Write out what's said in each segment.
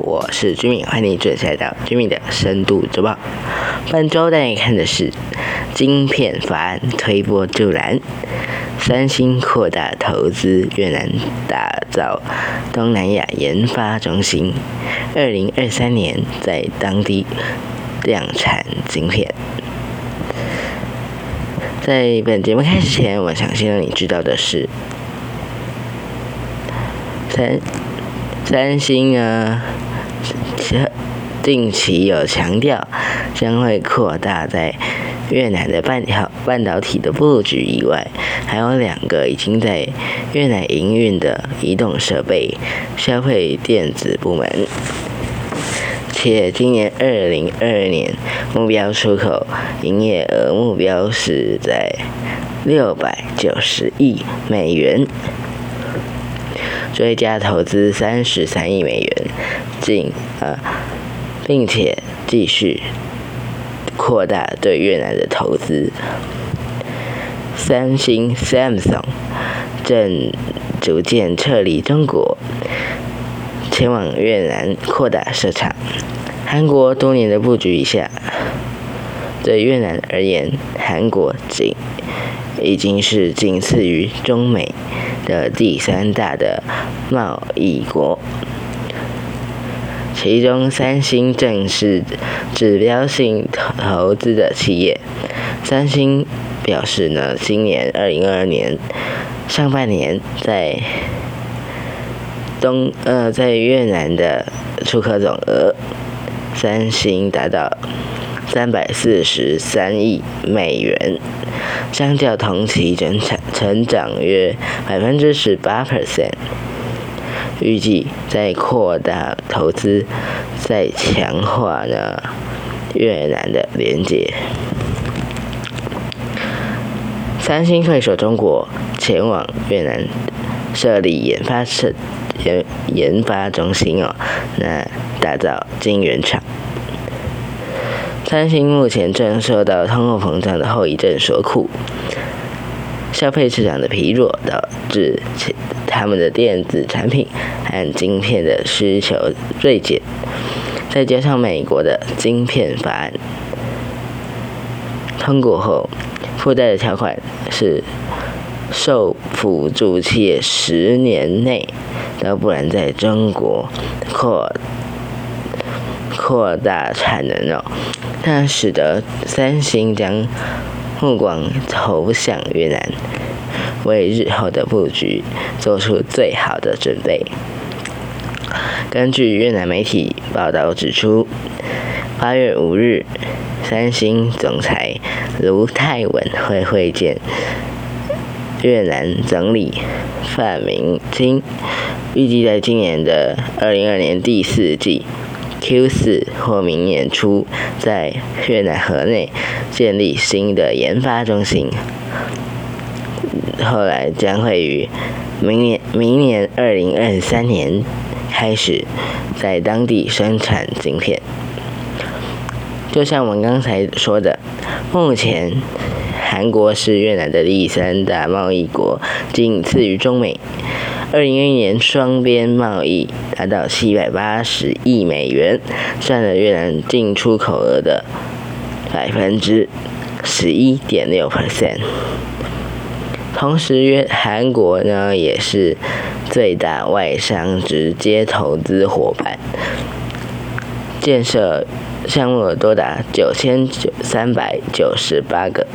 我是居民，欢迎你准时来到居民的深度周报。本周带你看的是晶片法案推波助澜，三星扩大投资越南，打造东南亚研发中心，二零二三年在当地量产晶片。在本节目开始前，我想先让你知道的是，三三星啊，定期有强调将会扩大在越南的半条半导体的布局以外，还有两个已经在越南营运的移动设备消费电子部门。且今年二零二二年目标出口营业额目标是在六百九十亿美元，追加投资三十三亿美元，进呃，并且继续扩大对越南的投资。三星 Samsung 正逐渐撤离中国。前往越南扩大市场。韩国多年的布局以下，对越南而言，韩国仅已经是仅次于中美的第三大的贸易国。其中，三星正是指标性投资的企业。三星表示呢，今年二零二二年上半年在东呃，在越南的出口总额，三星达到三百四十三亿美元，相较同期增长成长约百分之十八 percent。预计在扩大投资，在强化呢越南的连接。三星退守中国，前往越南设立研发设。研研发中心哦，那打造晶圆厂。三星目前正受到通货膨胀的后遗症所苦，消费市场的疲弱导致其他们的电子产品和晶片的需求锐减，再加上美国的晶片法案通过后，附带的条款是受辅助企业十年内。都不能在中国扩扩大产能哦，那使得三星将目光投向越南，为日后的布局做出最好的准备。根据越南媒体报道指出，八月五日，三星总裁卢泰文会会见越南总理范明金。预计在今年的二零二年第四季 Q 四或明年初，在越南河内建立新的研发中心。后来将会于明年明年二零二三年开始在当地生产晶片。就像我们刚才说的，目前韩国是越南的第三大贸易国，仅次于中美。二零二一年双边贸易达到七百八十亿美元，占了越南进出口额的百分之十一点六 percent。同时，约韩国呢也是最大外商直接投资伙伴，建设项目多达九千九三百九十八个。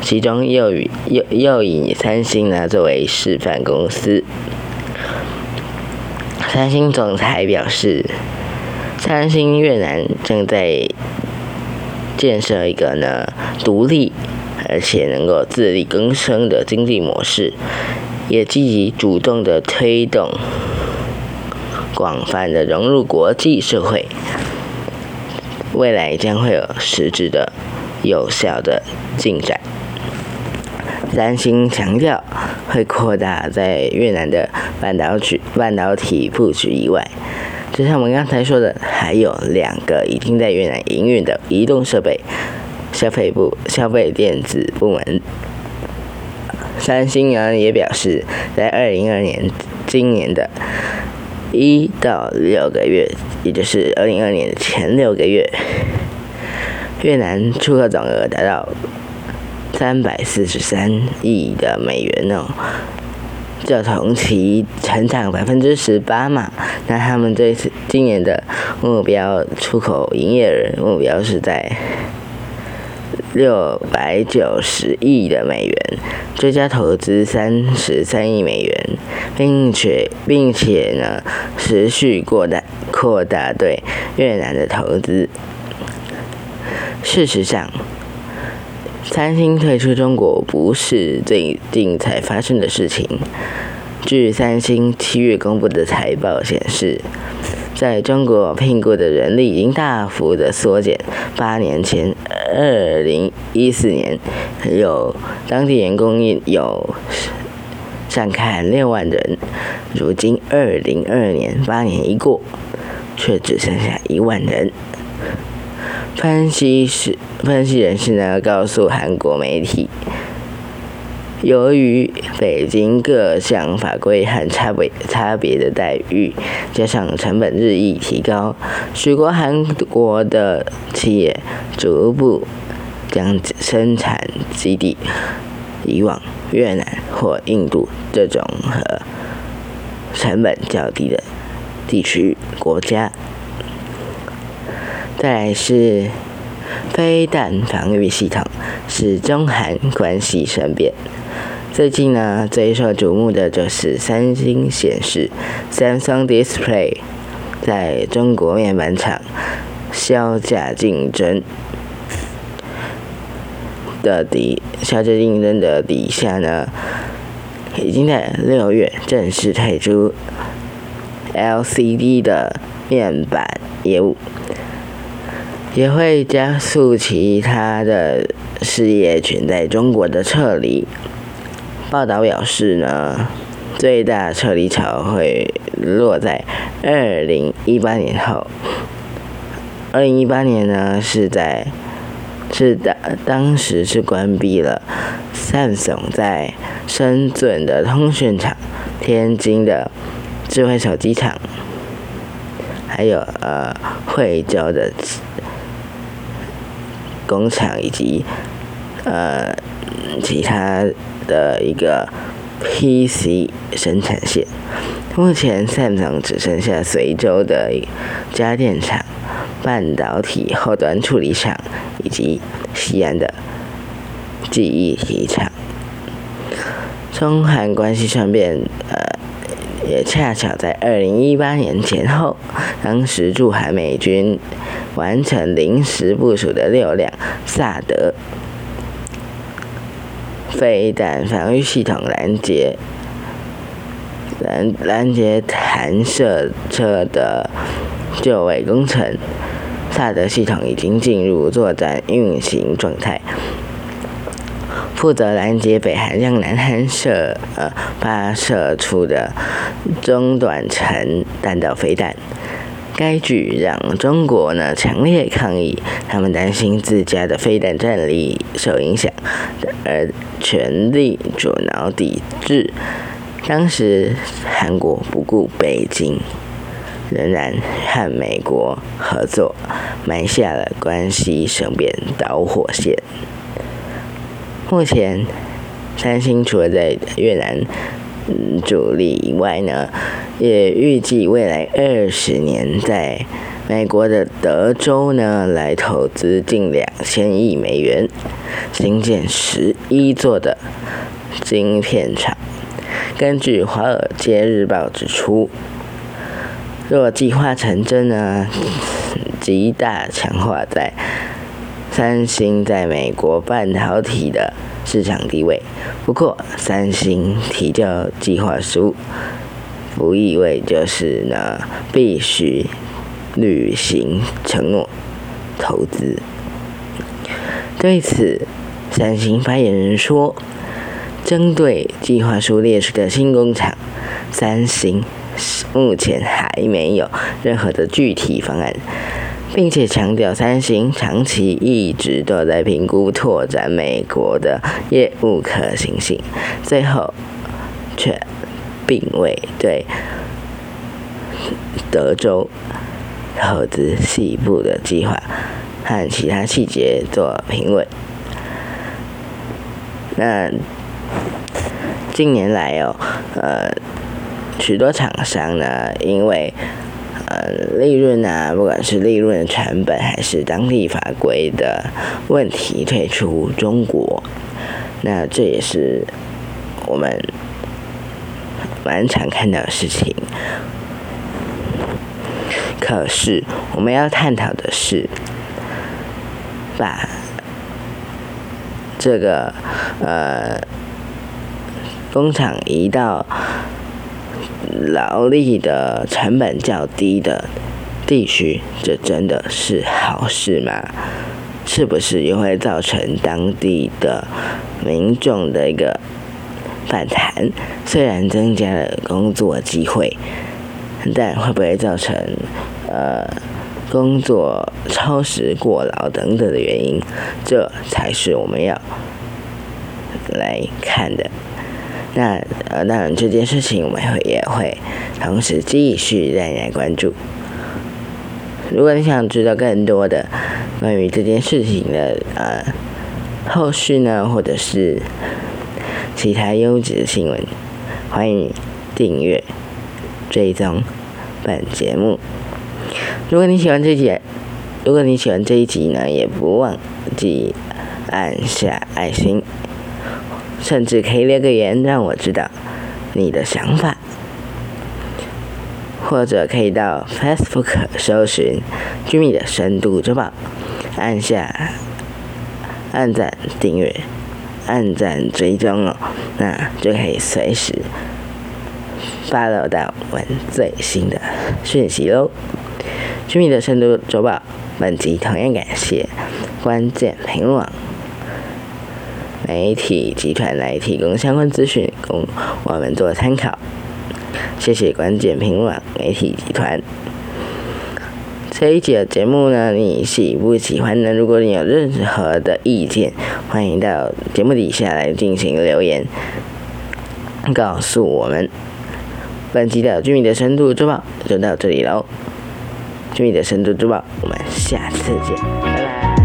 其中又以又又以三星呢作为示范公司。三星总裁表示，三星越南正在建设一个呢独立而且能够自力更生的经济模式，也积极主动的推动广泛的融入国际社会，未来将会有实质的有效的进展。三星强调会扩大在越南的半导体半导体布局以外，就像我们刚才说的，还有两个已经在越南营运的移动设备消费部消费电子部门。三星呢也表示，在二零二年今年的一到六个月，也就是二零二年的前六个月，越南出口总额达到三百四十三亿的美元哦，就同期成长百分之十八嘛。那他们这次今年的目标出口营业额目标是在。六百九十亿的美元，追加投资三十三亿美元，并且并且呢，持续扩大扩大对越南的投资。事实上，三星退出中国不是最近才发生的事情。据三星七月公布的财报显示。在中国聘雇的人力已经大幅的缩减。八年前，二零一四年，有当地员工有上看六万人，如今二零二二年八年一过，却只剩下一万人。分析师、分析人士呢，告诉韩国媒体。由于北京各项法规和差别差别的待遇，加上成本日益提高，许多韩国的企业逐步将生产基地移往越南或印度这种和成本较低的地区国家。再来是飞弹防御系统，使中韩关系生变。最近呢，最受瞩目的就是三星显示 （Samsung Display） 在中国面板厂销价竞争的底销价竞争的底下呢，已经在六月正式推出 LCD 的面板业务，也会加速其他的事业群在中国的撤离。报道表示呢，最大撤离潮会落在二零一八年后。二零一八年呢，是在是当当时是关闭了 Samsung 在深圳的通讯厂、天津的智慧手机厂，还有呃惠州的工厂以及呃其他。的一个 PC 生产线，目前三厂只剩下随州的家电厂、半导体后端处理厂以及西安的记忆体厂。中韩关系上面，呃，也恰巧在二零一八年前后，当时驻韩美军完成临时部署的六辆萨德。飞弹防御系统拦截拦拦截弹射车的就位工程，萨德系统已经进入作战运行状态，负责拦截北韩向南韩射呃发射出的中短程弹道飞弹。该举让中国呢强烈抗议，他们担心自家的飞弹战力受影响，而全力阻挠抵制。当时韩国不顾北京，仍然和美国合作，埋下了关系生变导火线。目前，三星除了在越南。主力以外呢，也预计未来二十年在美国的德州呢来投资近两千亿美元，新建十一座的晶片厂。根据《华尔街日报》指出，若计划成真呢，极大强化在三星在美国半导体的。市场地位。不过，三星提交计划书，不意味就是呢必须履行承诺投资。对此，三星发言人说：“针对计划书列出的新工厂，三星目前还没有任何的具体方案。”并且强调，三星长期一直都在评估拓展美国的业务可行性，最后却并未对德州投资西部的计划和其他细节做评论。那近年来哦，呃，许多厂商呢，因为呃利润啊，不管是利润成本还是当地法规的问题，退出中国。那这也是我们蛮常看到的事情。可是我们要探讨的是，把这个呃工厂移到劳力的成本较低的地区，这真的是好事吗？是不是也会造成当地的民众的一个反弹？虽然增加了工作机会，但会不会造成呃工作超时过劳等等的原因？这才是我们要来看的。那呃，当然这件事情我们会也会同时继续带来关注。如果你想知道更多的关于这件事情的呃后续呢，或者是其他优质的新闻，欢迎订阅追踪本节目。如果你喜欢这集，如果你喜欢这一集呢，也不忘记按下爱心，甚至可以留个言让我知道你的想法。或者可以到 Facebook 搜寻“居民的深度周报”，按下按赞订阅、按赞追踪哦，那就可以随时发到到我们最新的讯息喽。居民的深度周报本集同样感谢关键评论媒体集团来提供相关资讯，供我们做参考。谢谢关键评论媒体集团。这一集的节目呢，你喜不喜欢呢？如果你有任何的意见，欢迎到节目底下来进行留言，告诉我们。本期的居民的深度周报就到这里喽。居民的深度周报，我们下次见，拜拜。